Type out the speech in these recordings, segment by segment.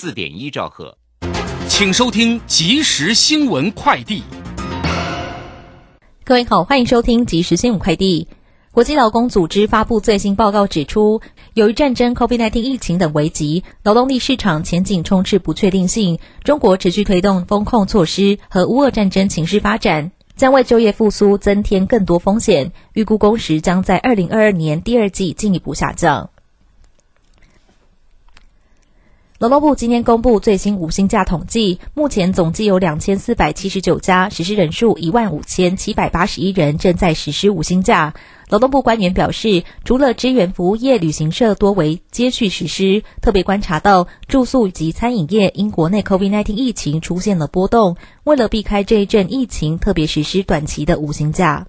四点一兆赫。请收听即时新闻快递。各位好，欢迎收听即时新闻快递。国际劳工组织发布最新报告指出，由于战争、COVID-19 疫情等危机，劳动力市场前景充斥不确定性。中国持续推动风控措施和乌俄战争情势发展，将为就业复苏增添更多风险。预估工时将在二零二二年第二季进一步下降。劳动部今天公布最新五星假统计，目前总计有两千四百七十九家，实施人数一万五千七百八十一人正在实施五星假。劳动部官员表示，除了支援服务业、旅行社多为接续实施，特别观察到住宿及餐饮业因国内 COVID-19 疫情出现了波动，为了避开这一阵疫情，特别实施短期的五星假。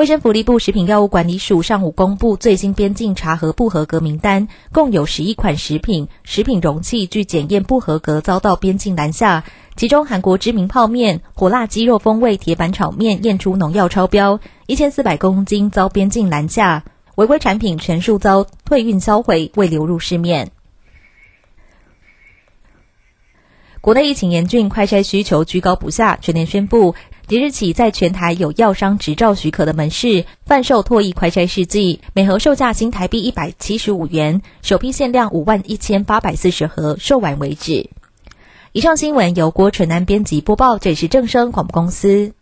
卫生福利部食品药物管理署上午公布最新边境查核不合格名单，共有十一款食品、食品容器据检验不合格，遭到边境拦下。其中，韩国知名泡面、火辣鸡肉风味铁板炒面验出农药超标，一千四百公斤遭边境拦下，违规产品全数遭退运销毁，未流入市面。国内疫情严峻，快筛需求居高不下，全年宣布。即日起，在全台有药商执照许可的门市贩售唾液快筛试剂，每盒售价新台币一百七十五元，首批限量五万一千八百四十盒，售完为止。以上新闻由郭纯安编辑播报，这里是正声广播公司。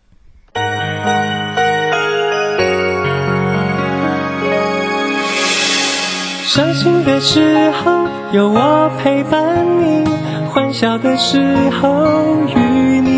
伤心的时候有我陪伴你，欢笑的时候与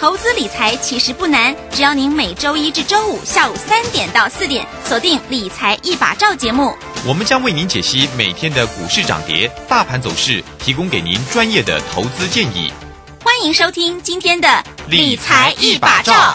投资理财其实不难，只要您每周一至周五下午三点到四点锁定《理财一把照》节目，我们将为您解析每天的股市涨跌、大盘走势，提供给您专业的投资建议。欢迎收听今天的《理财一把照》。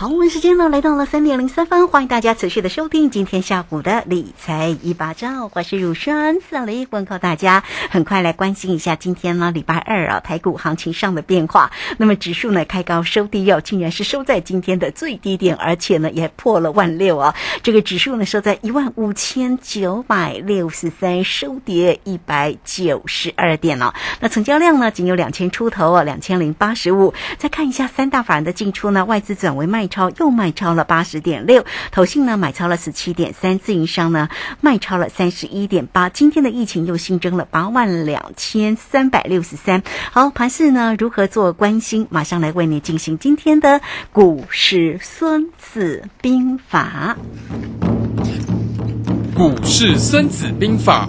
好，我们时间呢来到了三点零三分，欢迎大家持续的收听今天下午的理财一把照，我是乳酸萨雷，问候大家。很快来关心一下今天呢礼拜二啊台股行情上的变化。那么指数呢开高收低哦，竟然是收在今天的最低点，而且呢也破了万六啊。这个指数呢收在一万五千九百六十三，收跌一百九十二点哦。那成交量呢仅有两千出头哦，两千零八十五。再看一下三大法人的进出呢，外资转为卖。超又卖超了八十点六，投信呢买超了十七点三，自营商呢卖超了三十一点八。今天的疫情又新增了八万两千三百六十三。好，盘市呢如何做关心？马上来为你进行今天的股市孙子兵法。股市孙子兵法。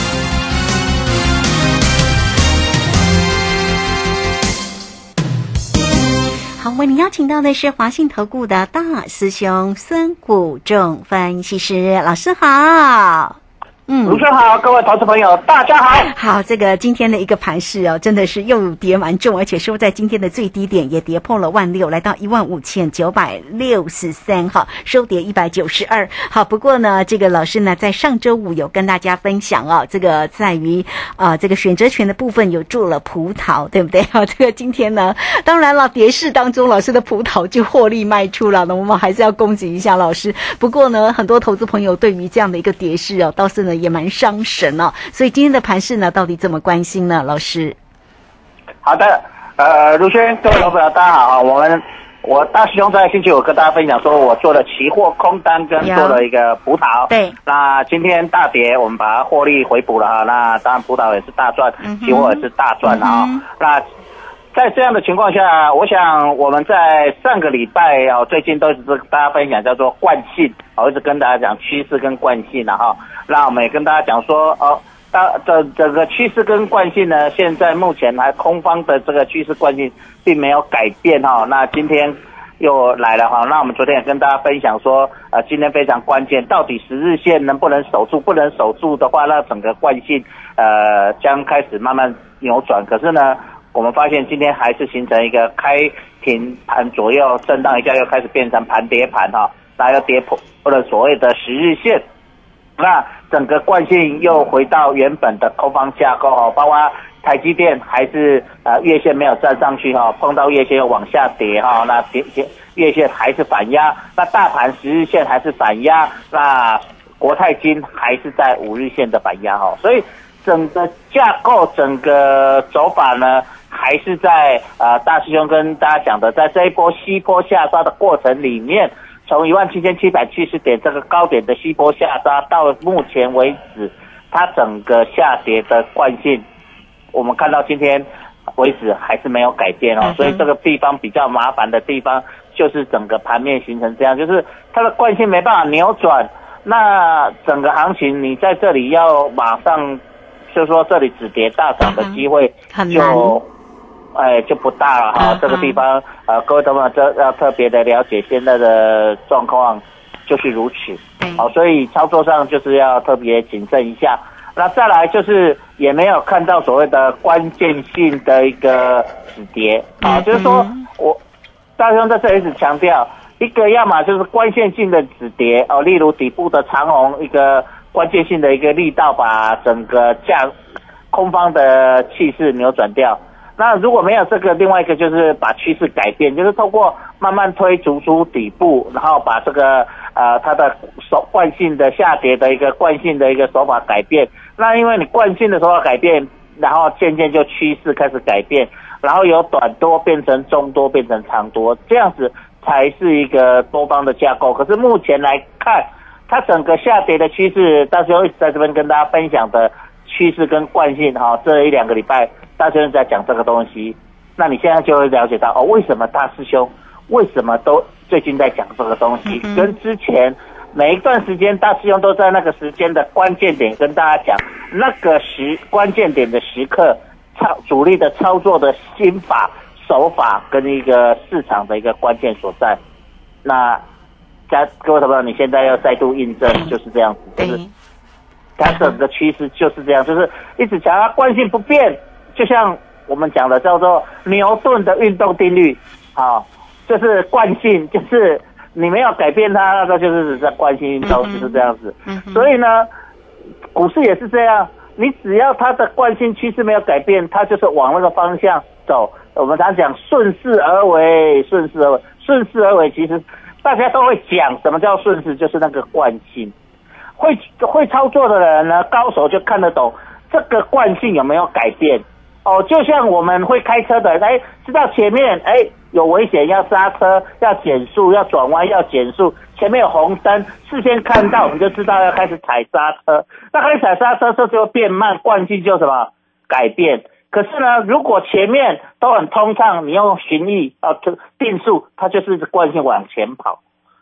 好，为您邀请到的是华信投顾的大师兄孙谷仲分析师老师好。嗯，主持人好，各位投资朋友，大家好。好，这个今天的一个盘势哦，真的是又跌蛮重，而且收在今天的最低点，也跌破了万六，来到一万五千九百六十三，哈，收跌一百九十二。好，不过呢，这个老师呢，在上周五有跟大家分享哦，这个在于啊，这个选择权的部分有做了葡萄，对不对？好，这个今天呢，当然了，跌势当中，老师的葡萄就获利卖出了，那我们还是要恭喜一下老师。不过呢，很多投资朋友对于这样的一个跌势哦，倒是呢。也蛮伤神哦。所以今天的盘势呢，到底怎么关心呢？老师，好的，呃，卢轩，各位老朋友，大家好啊！我们我大师兄在星期五跟大家分享说，我做了期货空单跟做了一个葡萄。对，那今天大跌，我们把它获利回补了哈。那当然葡萄也是大赚期货也是大赚了啊、嗯那在这样的情况下，我想我们在上个礼拜哦，最近都是跟大家分享叫做惯性，我一直跟大家讲趋势跟惯性了哈。那我们也跟大家讲说哦。大这整个趋势跟惯性呢，现在目前还空方的这个趋势惯性并没有改变哈。那今天又来了哈。那我们昨天也跟大家分享说，呃，今天非常关键，到底十日线能不能守住？不能守住的话，那整个惯性呃将开始慢慢扭转。可是呢，我们发现今天还是形成一个开平盘左右震荡一下，又开始变成盘跌盘哈，那要跌破了所谓的十日线。那整个惯性又回到原本的空方架构哦，包括台积电还是呃月线没有站上去哈、碰到月线又往下跌哈、那跌跌月线还是反压，那大盘十日线还是反压，那国泰金还是在五日线的反压哈、所以整个架构整个走法呢，还是在呃大师兄跟大家讲的，在这一波西坡下杀的过程里面。从一万七千七百七十点这个高点的西坡下杀到目前为止，它整个下跌的惯性，我们看到今天为止还是没有改变哦所以这个地方比较麻烦的地方就是整个盘面形成这样，就是它的惯性没办法扭转，那整个行情你在这里要马上就说这里止跌大涨的机会就。哎，就不大了哈。嗯这个地方，呃，各位同学这要特别的了解现在的状况，就是如此。对，好，所以操作上就是要特别谨慎一下。那再来就是也没有看到所谓的关键性的一个止跌啊，嗯就是说嗯我大兄在这里一直强调，一个要么就是关键性的止跌哦，例如底部的长虹一个关键性的一个力道，把整个价空方的气势扭转掉。那如果没有这个，另外一个就是把趋势改变，就是透过慢慢推逐出底部，然后把这个呃它的手惯性的下跌的一个惯性的一个手法改变。那因为你惯性的手法改变，然后渐渐就趋势开始改变，然后由短多变成中多变成长多，这样子才是一个多方的架构。可是目前来看，它整个下跌的趋势，到时候一直在这边跟大家分享的趋势跟惯性哈、这一两个礼拜大师兄在讲这个东西，那你现在就会了解到哦，为什么大师兄为什么都最近在讲这个东西，嗯跟之前每一段时间大师兄都在那个时间的关键点跟大家讲那个时关键点的时刻操主力的操作的心法手法跟一个市场的一个关键所在。那家各位朋友，你现在要再度印证就是这样子，对。就是它整个趋势就是这样，就是一直强调惯性不变，就像我们讲的叫做牛顿的运动定律，好、就是惯性，就是你没有改变它，那个就是在惯性运动，就是这样子。所以呢，股市也是这样，你只要它的惯性趋势没有改变，它就是往那个方向走。我们常讲顺势而为，顺势而为，顺势而为，其实大家都会讲什么叫顺势，就是那个惯性。会会操作的人呢，高手就看得懂这个惯性有没有改变。哦，就像我们会开车的，哎，知道前面哎有危险要刹车，要减速，要转弯要减速，前面有红灯，事先看到我们就知道要开始踩刹车。那开始踩刹车，车就会变慢，惯性就什么改变。可是呢，如果前面都很通畅，你用巡意啊定速，它就是惯性往前跑，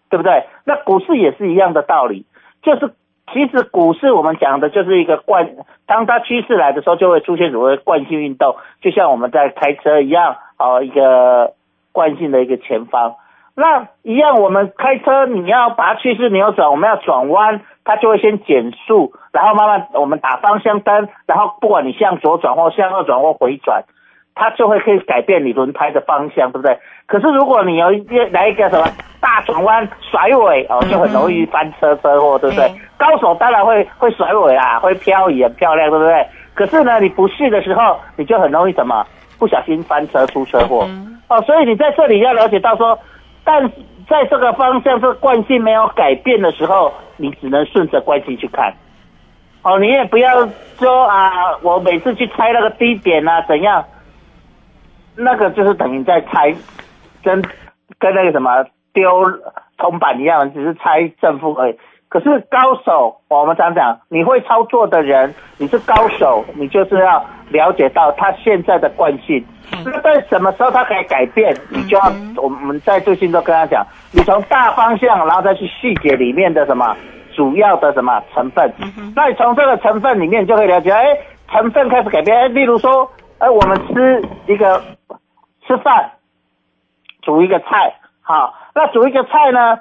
对不对？那股市也是一样的道理，就是其实股市我们讲的就是一个惯，当它趋势来的时候，就会出现所谓惯性运动，就像我们在开车一样，哦，一个惯性的一个前方。那一样，我们开车你要把趋势扭转，我们要转弯，它就会先减速，然后慢慢我们打方向灯，然后不管你向左转或向右转或回转，它就会可以改变你轮胎的方向，对不对？可是如果你有一来一个什么大转弯甩尾哦，就很容易翻车车祸，对不对？对高手当然会会甩尾啊，会漂移很漂亮，对不对？可是呢，你不试的时候，你就很容易什么不小心翻车出车祸。嗯哦，所以你在这里要了解到说，但在这个方向这个惯性没有改变的时候，你只能顺着惯性去看。哦，你也不要说啊，我每次去猜那个低点啊怎样，那个就是等于在猜，跟跟那个什么丢铜板一样，只是猜正负而已。可是高手，我们常讲，你会操作的人，你是高手，你就是要了解到他现在的惯性。那在什么时候他可以改变？你就要我们在最近都跟他讲，你从大方向，然后再去细节里面的什么主要的什么成分。那你从这个成分里面就可以了解，哎，成分开始改变。哎，例如说，哎，我们吃一个吃饭，煮一个菜，好，那煮一个菜呢？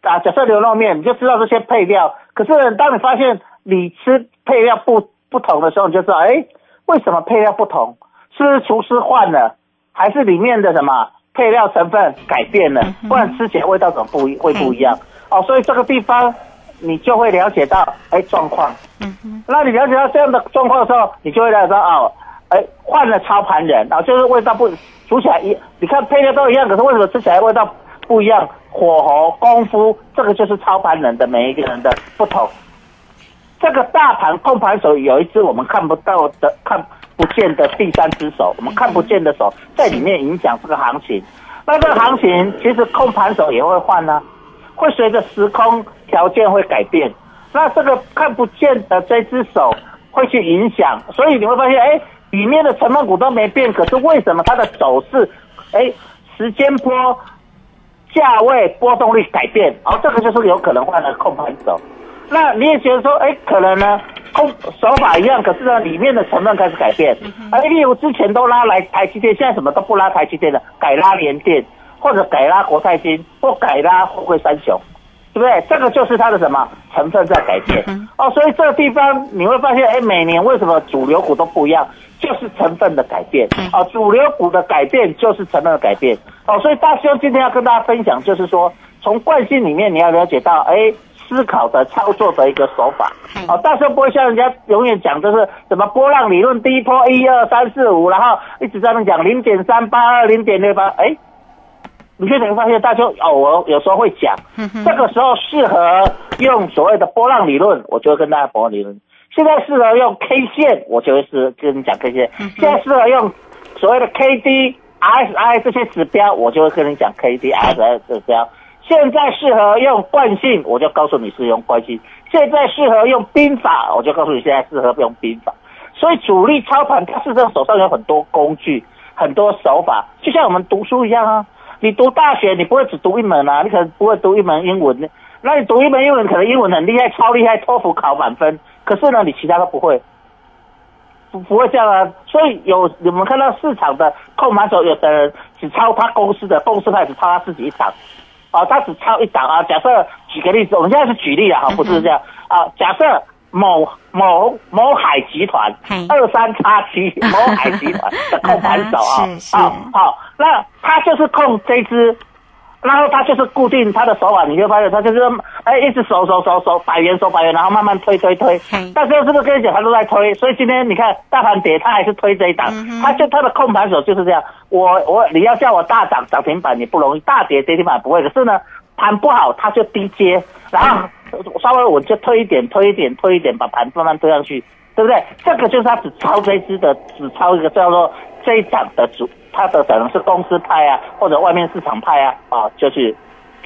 啊，假设牛肉面，你就知道这些配料。可是当你发现你吃配料不不同的时候，你就知道，哎，为什么配料不同？是不是厨师换了，还是里面的什么配料成分改变了？不然吃起来味道怎么不会不一样？哦，所以这个地方你就会了解到，哎，状况。嗯哼。那你了解到这样的状况的时候，你就会了解到，哦，哎，换了操盘人，啊，就是味道不煮起来一，你看配料都一样，可是为什么吃起来味道不一样？火候、功夫，这个就是操盘人的每一个人的不同。这个大盘控盘手有一只我们看不到的、看不见的第三只手，我们看不见的手在里面影响这个行情。那这个行情其实控盘手也会换呢，会随着时空条件会改变。那这个看不见的这只手会去影响，所以你会发现，哎，里面的成分股都没变，可是为什么它的走势，哎，时间波？价位波动率改变，哦，这个就是有可能换了控盘手。那你也觉得说，哎，可能呢，控手法一样，可是呢，里面的成分开始改变。哎，例如之前都拉来台积电，现在什么都不拉台积电了，改拉联电，或者改拉国泰金，或改拉富贵三雄，对不对？这个就是它的什么成分在改变。哦，所以这个地方你会发现，哎，每年为什么主流股都不一样？就是成分的改变哦，主流股的改变就是成分的改变哦，所以大兄今天要跟大家分享，就是说从惯性里面你要了解到，哎，思考的操作的一个手法哦，大兄不会像人家永远讲就是什么波浪理论，第一波一二三四五，然后一直在那讲零点三八二零点六八，哎，你就能发现大家偶尔有时候会讲，这个时候适合用所谓的波浪理论，我就会跟大家波浪理论。现在适合用 K 线，我就会是跟你讲 K 线。现在适合用所谓的 K D S I 这些指标，我就会跟你讲 K D S I 指标。现在适合用惯性，我就告诉你是用惯性。现在适合用兵法，我就告诉你现在适合用兵法。所以主力操盘，他事实上手上有很多工具、很多手法，就像我们读书一样啊。你读大学，你不会只读一门啊，你可能不会读一门英文，那你读一门英文，可能英文很厉害，超厉害，托福考满分。可是呢，你其他都不会，不不会这样啊。所以有你们看到市场的控盘手，有的人只抄他公司的公司派，只抄他自己一档，啊，他只抄一档啊。假设举个例子，我们现在是举例啊，不是这样啊。假设某某某海集团二三叉七 某海集团的控盘手啊，好好，那他就是控这只。然后他就是固定他的手法，你就发现他就是哎一直手手手手百元手百元，然后慢慢推推推。但是是不是跟你讲他都在推？所以今天你看大盘跌，他还是推这一档。他就他的控盘手就是这样。我我你要叫我大涨涨停板也不容易，大跌跌停板不会。可是呢盘不好他就低接，然后稍微我就推一点推一点推一点，把盘慢慢推上去，对不对？这个就是他只抄这只的，只抄一个叫做这一档的主。他的可能是公司派啊，或者外面市场派啊，啊，就去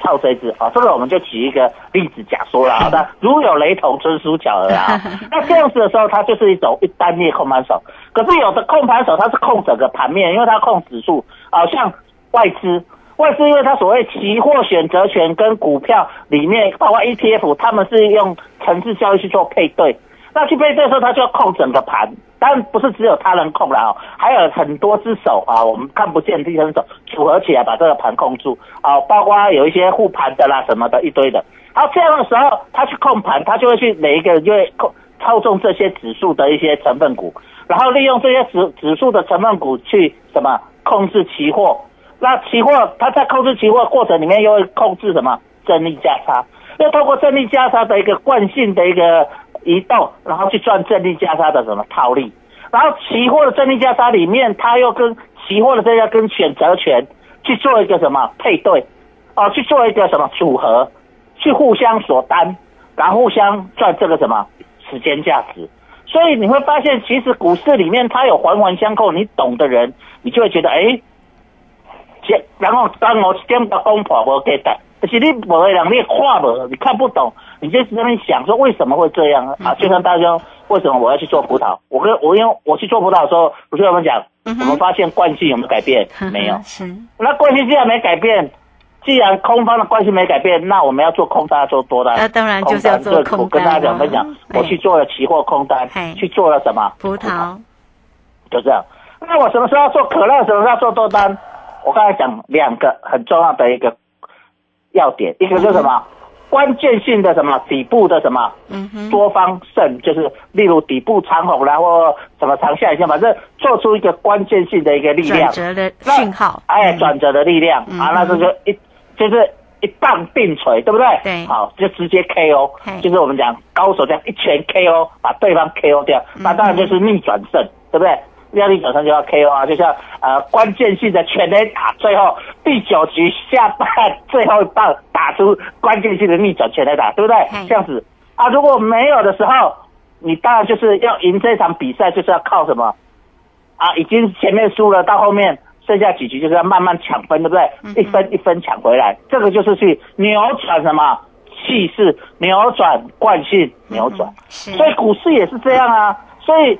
套这只啊。这个我们就举一个例子假说了，好的，如有雷同，纯属巧合啊。那这样子的时候，它就是一种一单列控盘手。可是有的控盘手他是控整个盘面，因为他控指数，好像外资，外资因为它所谓期货选择权跟股票里面，包括 ETF，他们是用层次交易去做配对。那去配对的时候，他就要控整个盘。但不是只有他能控了哦，还有很多只手啊，我们看不见第三手组合起来把这个盘控住啊，包括有一些护盘的啦什么的一堆的。好，这样的时候他去控盘，他就会去每一个人就会控操纵这些指数的一些成分股，然后利用这些指指数的成分股去什么控制期货。那期货他在控制期货过程里面又会控制什么？正利价差，又透过正利价差的一个惯性的一个。移动，然后去赚正利价差的什么？套利，然后期货的正利价差里面，它又跟期货的这个跟选择权去做一个什么配对，啊，去做一个什么组合，去互相锁单，然后互相赚这个什么时间价值。所以你会发现，其实股市里面它有环环相扣，你懂的人，你就会觉得，哎，然后当我点个公婆我给的，可是你某的人你画不，你看不懂，你就在那边想说为什么会这样啊？就像大家为什么我要去做葡萄？我跟我因为我去做葡萄的时候，不是我们讲，我们发现惯性有没有改变？没有。是那惯性既然没改变，既然空方的惯性没改变，那我们要做空单做多单。那当然就是要做空单我跟大家讲分享嗯，我去做了期货空单，去做了什么？葡萄，就这样。那我什么时候要做可乐？什么时候要做多单？我刚才讲两个很重要的一个要点，一个就是什么？关键性的什么底部的什么嗯哼，多方胜，就是例如底部长红然后什么长下影线，反正做出一个关键性的一个力量。转。折的那讯号，哎，嗯。转折的力量、嗯。啊，那这就一就是一棒并锤，对不对？对。好，就直接 KO，就是我们讲高手这样一拳 KO 把对方 KO 掉，嗯。那当然就是逆转胜，对不对？要逆转胜就要 KO 啊，就像呃关键性的全垒打，最后第九局下半最后一棒打出关键性的逆转全垒打，对不对嘿？这样子啊，如果没有的时候，你当然就是要赢这场比赛，就是要靠什么？啊，已经前面输了，到后面剩下几局就是要慢慢抢分，对不对？嗯一分一分抢回来，这个就是去扭转什么气势，扭转惯性，扭转。所以股市也是这样啊。所以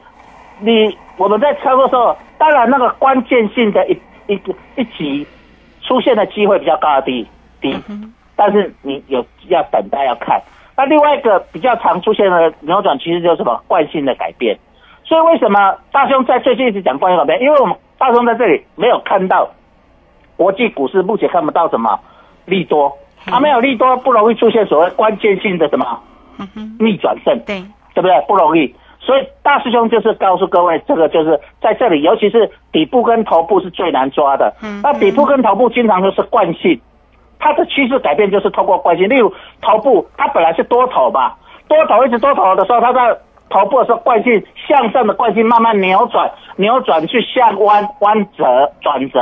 你我们在操作的时候，当然那个关键性的一一个一级出现的机会比较高的低低，但是你有要等待要看。那另外一个比较常出现的扭转，其实就是什么惯性的改变。所以为什么大兄在最近一直讲惯性改变？因为我们大兄在这里没有看到国际股市目前看不到什么利多，它没有利多，不容易出现所谓关键性的什么逆转胜。对，对不对？不容易。所以大师兄就是告诉各位，这个就是在这里，尤其是底部跟头部是最难抓的。嗯那底部跟头部经常都是惯性，它的趋势改变就是透过惯性。例如头部，它本来是多头吧，多头一直多头的时候，它在头部的时候惯性向上的惯性慢慢扭转，扭转去向弯弯折转折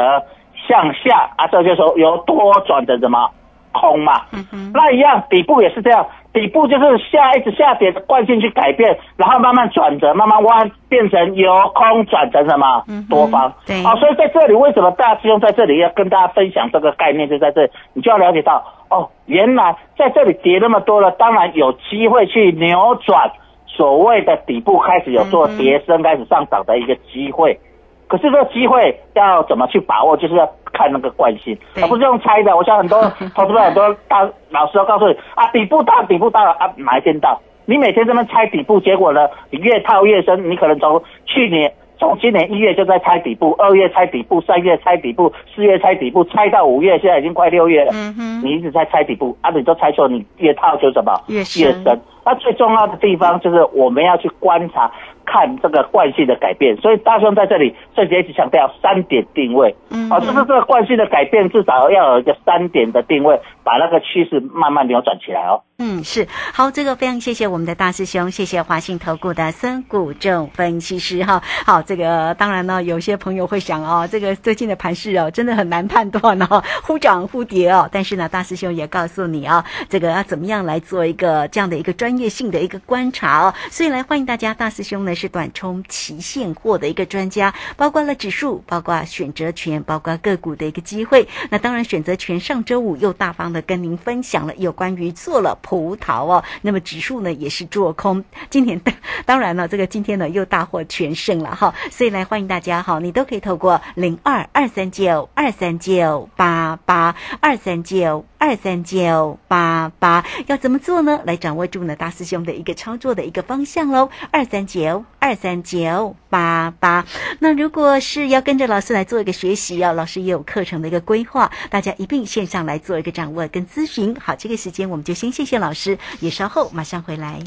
向下啊，这就是由多转的什么空嘛。嗯哼，那一样，底部也是这样，底部就是下一直下跌的惯性去改变，然后慢慢转折，慢慢弯，变成由空转成什么？多方。对。好、所以在这里为什么大师兄在这里？要跟大家分享这个概念，就在这里，你就要了解到，哦，原来在这里跌那么多了，当然有机会去扭转所谓的底部开始有做跌升、开始上涨的一个机会。可是这个机会要怎么去把握，就是要看那个惯性，对而不是用猜的。我想很多投资者很多大老师都告诉你啊，底部到底部到了啊，哪一天到？你每天这么猜底部，结果呢，你越套越深。你可能从去年从今年一月就在猜底部，二月猜底部，三月猜底部，四月猜底部，猜到五月，现在已经快六月了。嗯哼，你一直在猜底部啊，你都猜错，你越套就什么越深越深。那最重要的地方就是我们要去观察，看这个惯性的改变。所以大兄在这里这节一直强调三点定位，嗯啊，就是这个惯性的改变，至少要有一个三点的定位，把那个趋势慢慢扭转起来哦。嗯，是好，这个非常谢谢我们的大师兄，谢谢华信投顾的孙谷正分析师哈。好，这个当然呢，有些朋友会想哦，这个最近的盘势哦，真的很难判断哦，忽涨忽跌哦。但是呢，大师兄也告诉你啊、这个要怎么样来做一个这样的一个专业性的一个观察哦。所以来欢迎大家，大师兄呢是短冲期现货的一个专家，包括了指数，包括选择权，包括个股的一个机会。那当然，选择权上周五又大方的跟您分享了有关于做了葡萄哦，那么指数呢也是做空。今天 当然了，这个今天呢又大获全胜了哈，所以来欢迎大家哈，你都可以透过零二二三九二三九八八二三九二三九八八，要怎么做呢？来掌握住呢大师兄的一个操作的一个方向喽，二三九二三九八八。那如果是要跟着老师来做一个学习啊，老师也有课程的一个规划，大家一并线上来做一个掌握跟咨询。好，这个时间我们就先谢谢老师，也稍后马上回来。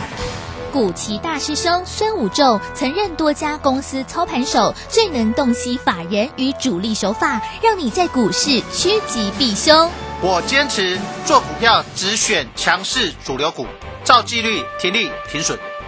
古奇大师兄孙武仲曾任多家公司操盘手，最能洞悉法人与主力手法，让你在股市趋吉避凶。我坚持做股票只选强势主流股，照纪律、停利、停损。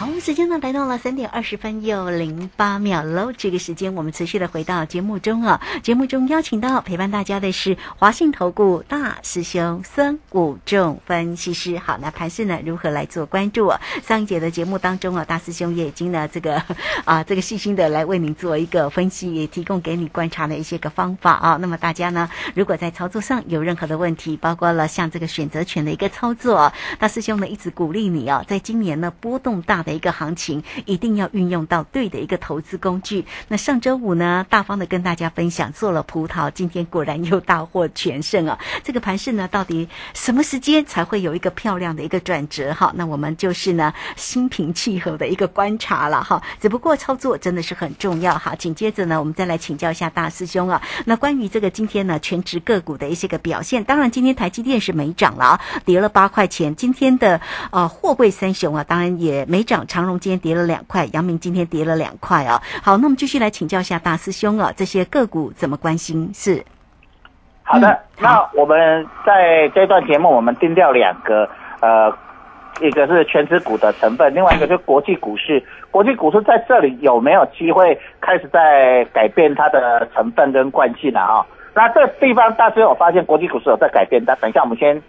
好，时间呢来到了三点二十分又零八秒喽。这个时间我们持续的回到节目中啊，节目中邀请到陪伴大家的是华信投顾大师兄孙武仲分析师。好，那盘势呢如何来做关注啊？上一节的节目当中啊，大师兄也已经呢这个 啊这个细心的来为您做一个分析，也提供给你观察的一些个方法啊。那么大家呢，如果在操作上有任何的问题，包括了像这个选择权的一个操作，大师兄呢一直鼓励你啊，在今年呢波动大的一个行情，一定要运用到对的一个投资工具。那上周五呢，大方的跟大家分享做了葡萄，今天果然又大获全胜啊！这个盘势呢，到底什么时间才会有一个漂亮的一个转折？哈，那我们就是呢心平气和的一个观察了哈。只不过操作真的是很重要哈。紧接着呢，我们再来请教一下大师兄啊。那关于这个今天呢全职个股的一些个表现，当然今天台积电是没涨了啊，跌了八块钱。今天的呃货柜三雄啊，当然也没涨，长荣今天跌了两块，阳明今天跌了两块啊。好，那我们继续来请教一下大师兄啊，这些个股怎么关心？是好的，嗯那我们在这段节目我们定掉两个呃。一个是全指股的成分，另外一个就是国际股市。国际股市在这里有没有机会开始在改变它的成分跟惯性了哈？那这地方大师有发现国际股市有在改变，但等一下我们先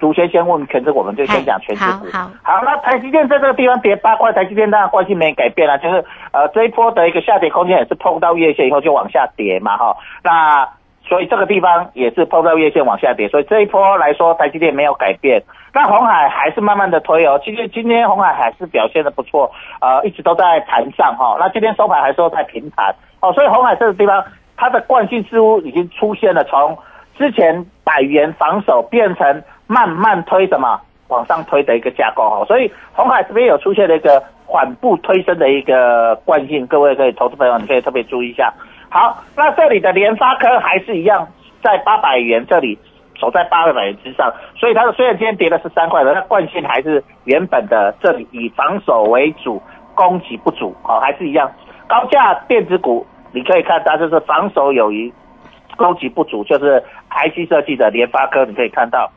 独先先问全指，我们就先讲全指股。好好，那台积电在这个地方跌八块，台积电当然惯性没改变了，就是呃这一波的一个下跌空间也是碰到月线以后就往下跌嘛哈。那所以这个地方也是碰到月线往下跌，所以这一波来说台积电没有改变。那红海还是慢慢的推哦，其实今天红海还是表现的不错，呃，一直都在盘上哈、那今天收盘还是都在平盘哦，所以红海这个地方它的惯性似乎已经出现了，从之前百元防守变成慢慢推什么往上推的一个架构哈、所以红海这边有出现了一个缓步推升的一个惯性，各位可以投资朋友你可以特别注意一下。好，那这里的联发科还是一样在八百元这里。守在八百元之上，所以它的虽然今天跌了十三块的，那惯性还是原本的这里以防守为主，攻击不足，好、还是一样。高价电子股你可以看它就是防守有余，攻击不足，就是 IC 设计的联发科，你可以看到。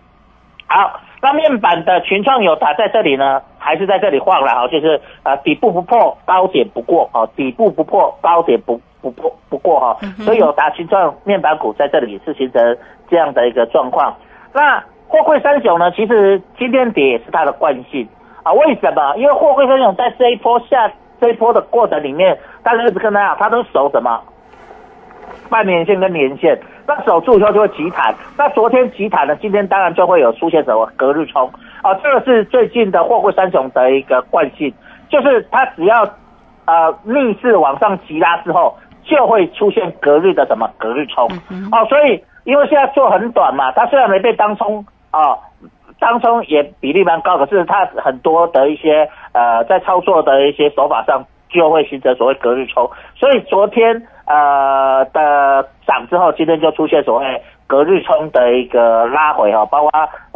好，那面板的群创有打在这里呢，还是在这里晃了哈，就是呃底部不破，高点不过哦，底部不破，高点不不破不过哈，所以有打群创面板股在这里是形成这样的一个状况。那货柜三雄呢，其实今天跌也是它的惯性啊，为什么？因为货柜三雄在这一波下这一波的过程里面，大家一直跟大家讲，它都守什么？半年线跟年线，那守住以后就会急弹。那昨天急弹呢，今天当然就会有出现什么隔日冲啊，这个是最近的货柜三雄的一个惯性，就是它只要呃逆势往上急拉之后，就会出现隔日的什么隔日冲哦。所以因为现在做很短嘛，它虽然没被当冲啊。当冲也比例蛮高，可是它很多的一些呃在操作的一些手法上就会形成所谓隔日冲，所以昨天呃的涨之后，今天就出现所谓隔日冲的一个拉回哈、包括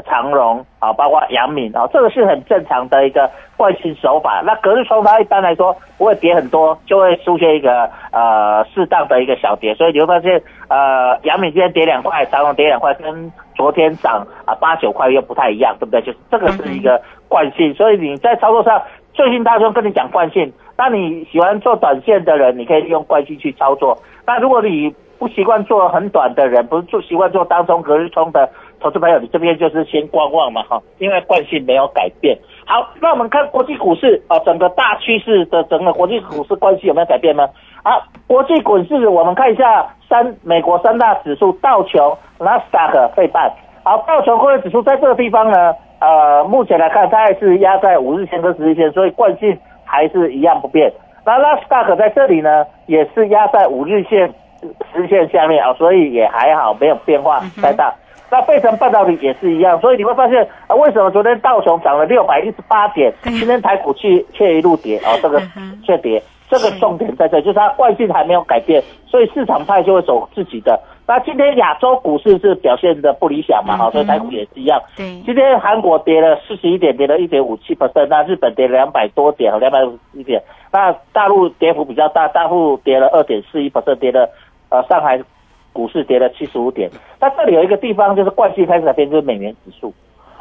长荣啊，包括阳明啊，这个是很正常的一个惯性手法。那隔日冲它一般来说不会跌很多，就会出现一个呃适当的一个小跌，所以你会发现呃阳明今天跌两块，长荣跌两块，跟昨天涨啊八九块又不太一样，对不对？就是这个是一个惯性，所以你在操作上，最近大兄跟你讲惯性，那你喜欢做短线的人，你可以利用惯性去操作。那如果你不习惯做很短的人，不是做习惯做当中、隔日冲的投资朋友，你这边就是先观望嘛，哈，因为惯性没有改变。好，那我们看国际股市啊，整个大趋势的整个国际股市关系有没有改变呢？好，国际股市我们看一下三美国三大指数道琼、纳斯达克、费半。好，道琼工业指数在这个地方呢，呃，目前来看它还是压在五日线跟十日线，所以惯性还是一样不变。那纳斯达克在这里呢，也是压在五日线、十日线下面啊，所以也还好，没有变化太大。那费城半导体也是一样，所以你会发现啊，为什么昨天道琼涨了六百一十八点，今天台股却却一路跌啊、这个却跌，这个重点在这，就是它惯性还没有改变，所以市场派就会走自己的。那今天亚洲股市是表现的不理想嘛，哈、所以台股也是一样。对，今天韩国跌了四十一点，跌了一点五七 percent，那日本跌了两百多点，两百五十一点。那大陆跌幅比较大，大陆跌了二点四一 percent，跌了呃上海股市跌了七十五点。那这里有一个地方就是惯性开始改变，就是美元指数。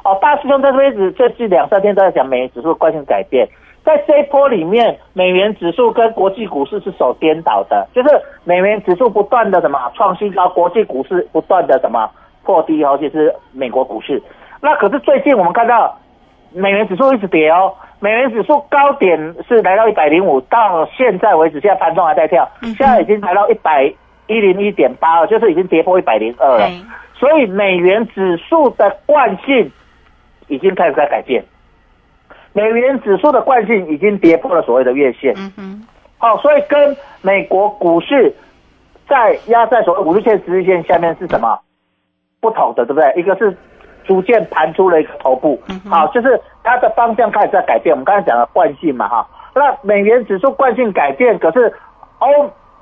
哦，大师兄在这边子最近两三天都在讲美元指数的惯性改变，在这一波里面，美元指数跟国际股市是手颠倒的，就是美元指数不断的什么创新高，国际股市不断的什么破低，尤其是美国股市。那可是最近我们看到美元指数一直跌哦，美元指数高点是来到一百零五，到现在为止，现在盘中还在跳，现在已经来到一百一零一点八了，就是已经跌破一百零二了。所以美元指数的惯性已经开始在改变，美元指数的惯性已经跌破了所谓的月线。嗯哼，好、所以跟美国股市在压在所谓五日线、十日线下面是什么不同的，对不对？一个是逐渐盘出了一个头部，好、就是它的方向开始在改变。我们刚才讲的惯性嘛，哈，那美元指数惯性改变，可是欧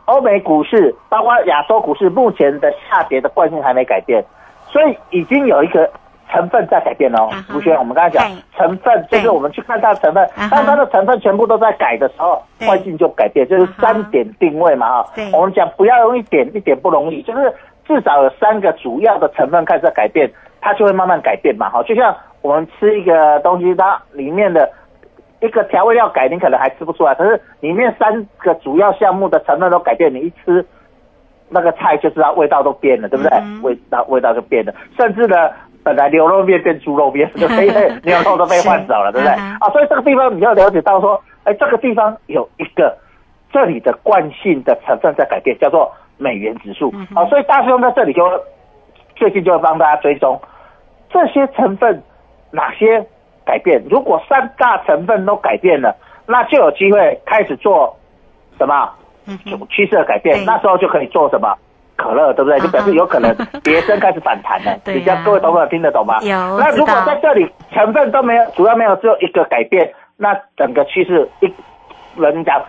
欧美股市包括亚洲股市目前的下跌的惯性还没改变，所以已经有一个。成分在改变哦吴轩，我们刚才讲成分，就是我们去看它的成分当它的成分全部都在改的时候，环境就改变，就是三点定位嘛哈对。我们讲不要用一点一点不容易，就是至少有三个主要的成分开始在改变，它就会慢慢改变嘛哈。就像我们吃一个东西，它里面的一个调味料改，你可能还吃不出来，可是里面三个主要项目的成分都改变，你一吃。那个菜就知道味道都变了，对不对？嗯味道味道就变了，甚至呢，本来牛肉面变猪肉面，对不对？因为牛肉都被换走了，对不对？嗯啊，所以这个地方你要了解到说，哎，这个地方有一个这里的惯性的成分在改变，叫做美元指数。嗯啊，所以大师兄在这里就最近就会帮大家追踪这些成分哪些改变。如果三大成分都改变了，那就有机会开始做什么趋势的改变。那时候就可以做什么？可乐对不对？就表示有可能跌升 开始反弹了。对啊你这样各位同学听得懂吗？有那如果在这里成分都没有，主要没有只有一个改变，那整个趋势一人讲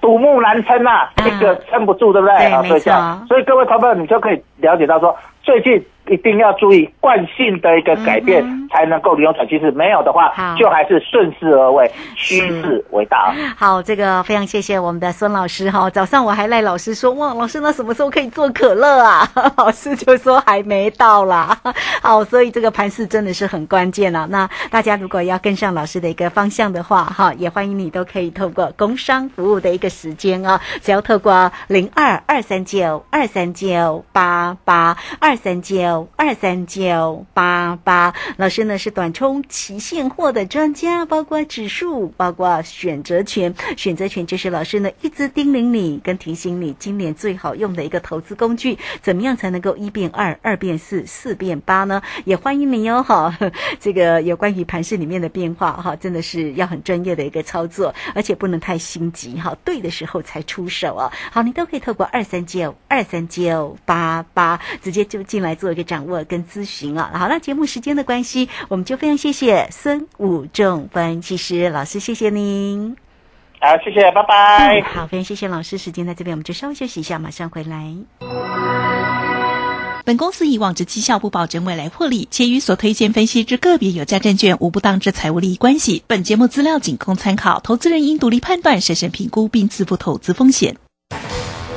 独木难撑啊，嗯一个撑不住，对不对？啊对没所以这样错所以各位同胞，你就可以了解到说，最近一定要注意惯性的一个改变，嗯才能够利用转趋势。没有的话，就还是顺势而为，趋势为大。好，这个非常谢谢我们的孙老师哈。早上我还赖老师说，哇，老师那什么时候可以做可乐啊？老师就说还没到啦。好，所以这个盘势真的是很关键啊。那大家如果要跟上老师的一个方向的话，哈，也欢迎你都可以透过工商服务的一个时间啊，只要透过零二二三九二三九八八二三九二三九八八，老师呢是短冲期现货的专家，包括指数，包括选择权。选择权就是老师呢一直叮咛你跟提醒你，今年最好用的一个投资工具，怎么样才能够一变二，二变四，四变八呢？也欢迎你哦，哈，这个有关于盘市里面的变化哈，真的是要很专业的一个操作，而且不能太心急哈，对的时候才出手哦。好，你都可以透过二三九二三九八八直接就进来做一个掌握跟咨询啊。好，了节目时间的关系，我们就非常谢谢孙武仲分析师老师，谢谢您。好，谢谢，拜拜。嗯好，非常谢谢老师，时间在这边，我们就稍微休息一下，马上回来。本公司以往之绩效不保证未来获利，且与所推荐分析之个别有价证券无不当之财务利益关系。本节目资料仅供参考，投资人应独立判断、审慎评估并自负投资风险。